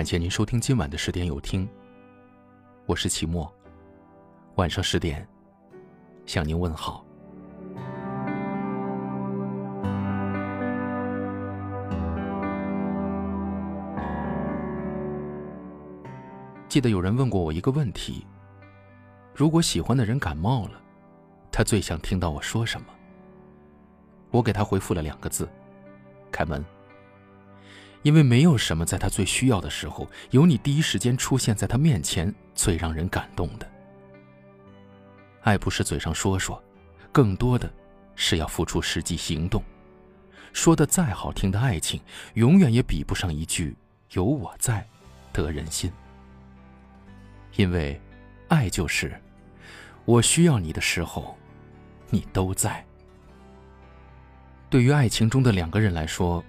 感谢您收听今晚的十点有听。我是齐墨，晚上十点向您问好。记得有人问过我一个问题：如果喜欢的人感冒了，他最想听到我说什么？我给他回复了两个字：开门。因为没有什么在他最需要的时候，有你第一时间出现在他面前最让人感动的。爱不是嘴上说说，更多的是要付出实际行动。说的再好听的爱情，永远也比不上一句“有我在”得人心。因为，爱就是我需要你的时候，你都在。对于爱情中的两个人来说。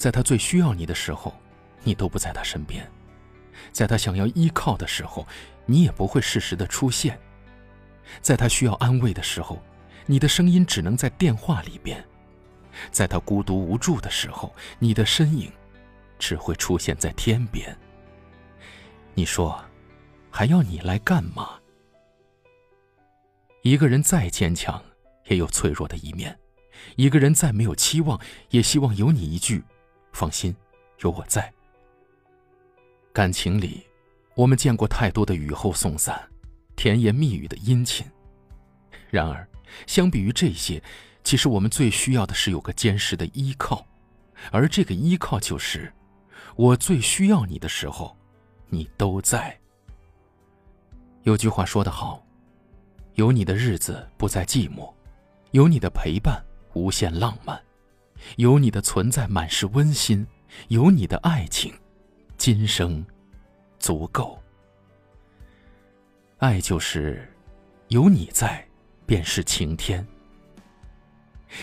在他最需要你的时候，你都不在他身边；在他想要依靠的时候，你也不会适时的出现；在他需要安慰的时候，你的声音只能在电话里边；在他孤独无助的时候，你的身影只会出现在天边。你说，还要你来干嘛？一个人再坚强，也有脆弱的一面；一个人再没有期望，也希望有你一句。放心，有我在。感情里，我们见过太多的雨后送伞、甜言蜜语的殷勤。然而，相比于这些，其实我们最需要的是有个坚实的依靠，而这个依靠就是，我最需要你的时候，你都在。有句话说得好，有你的日子不再寂寞，有你的陪伴无限浪漫。有你的存在，满是温馨；有你的爱情，今生足够。爱就是有你在，便是晴天。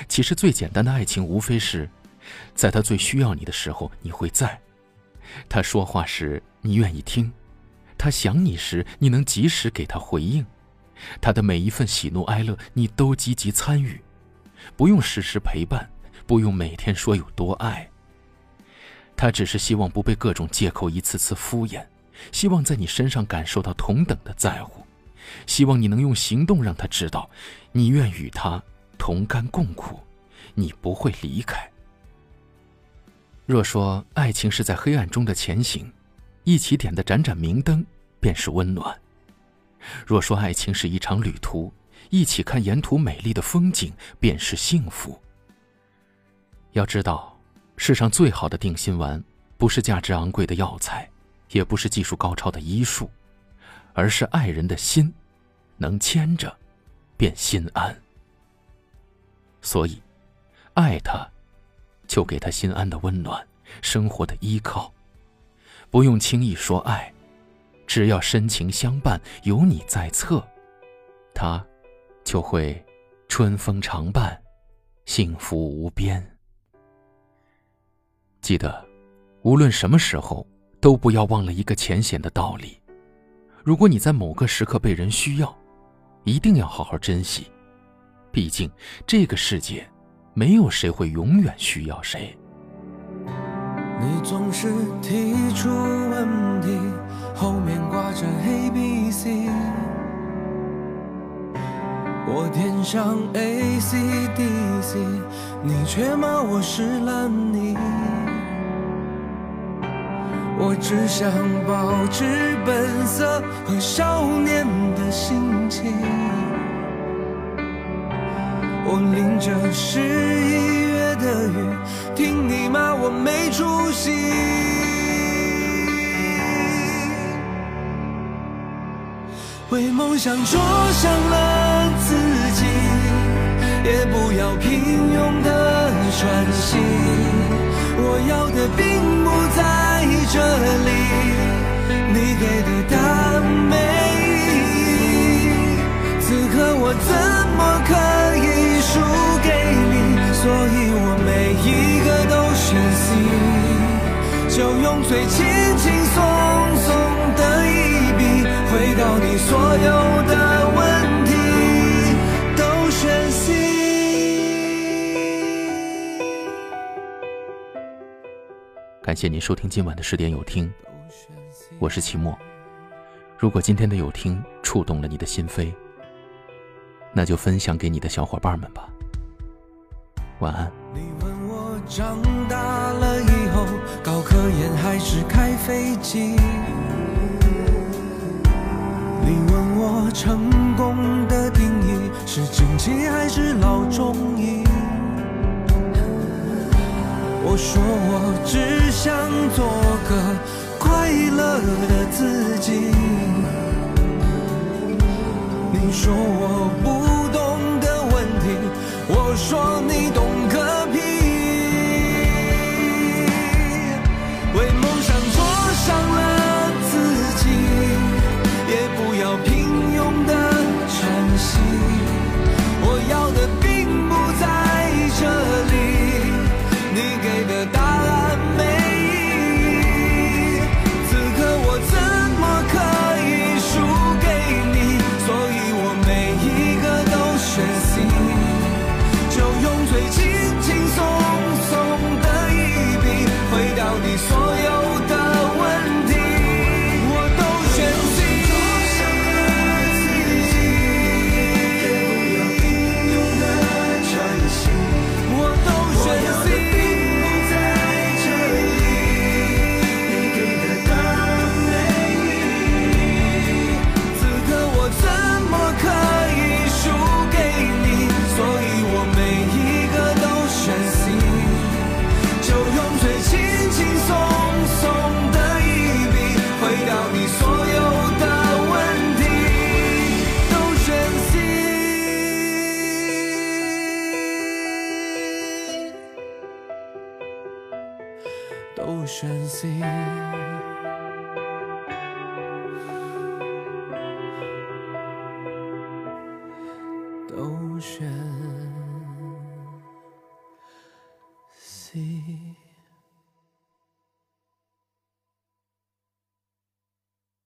其实最简单的爱情，无非是在他最需要你的时候，你会在；他说话时，你愿意听；他想你时，你能及时给他回应；他的每一份喜怒哀乐，你都积极参与，不用时时陪伴。不用每天说有多爱。他只是希望不被各种借口一次次敷衍，希望在你身上感受到同等的在乎，希望你能用行动让他知道，你愿与他同甘共苦，你不会离开。若说爱情是在黑暗中的前行，一起点的盏盏明灯便是温暖；若说爱情是一场旅途，一起看沿途美丽的风景便是幸福。要知道，世上最好的定心丸，不是价值昂贵的药材，也不是技术高超的医术，而是爱人的心，能牵着，便心安。所以，爱他，就给他心安的温暖，生活的依靠。不用轻易说爱，只要深情相伴，有你在侧，他，就会春风常伴，幸福无边。记得，无论什么时候，都不要忘了一个浅显的道理：如果你在某个时刻被人需要，一定要好好珍惜。毕竟，这个世界，没有谁会永远需要谁。你总是提出问题，后面挂着 A B C，我填上 A C D 你却骂我是烂泥。我只想保持本色和少年的心情。我淋着十一月的雨，听你骂我没出息。为梦想灼伤了自己，也不要平庸的喘息。我要的并就用最轻轻松松的一笔回到你所有的问题都选 c 感谢您收听今晚的十点有听我是齐墨。如果今天的有听触动了你的心扉那就分享给你的小伙伴们吧。晚安。我长大了以后还是开飞机你问我成功的定义是锦旗还是老中医我说我只想做个快乐的自己你说我不懂的问题我说你懂雪。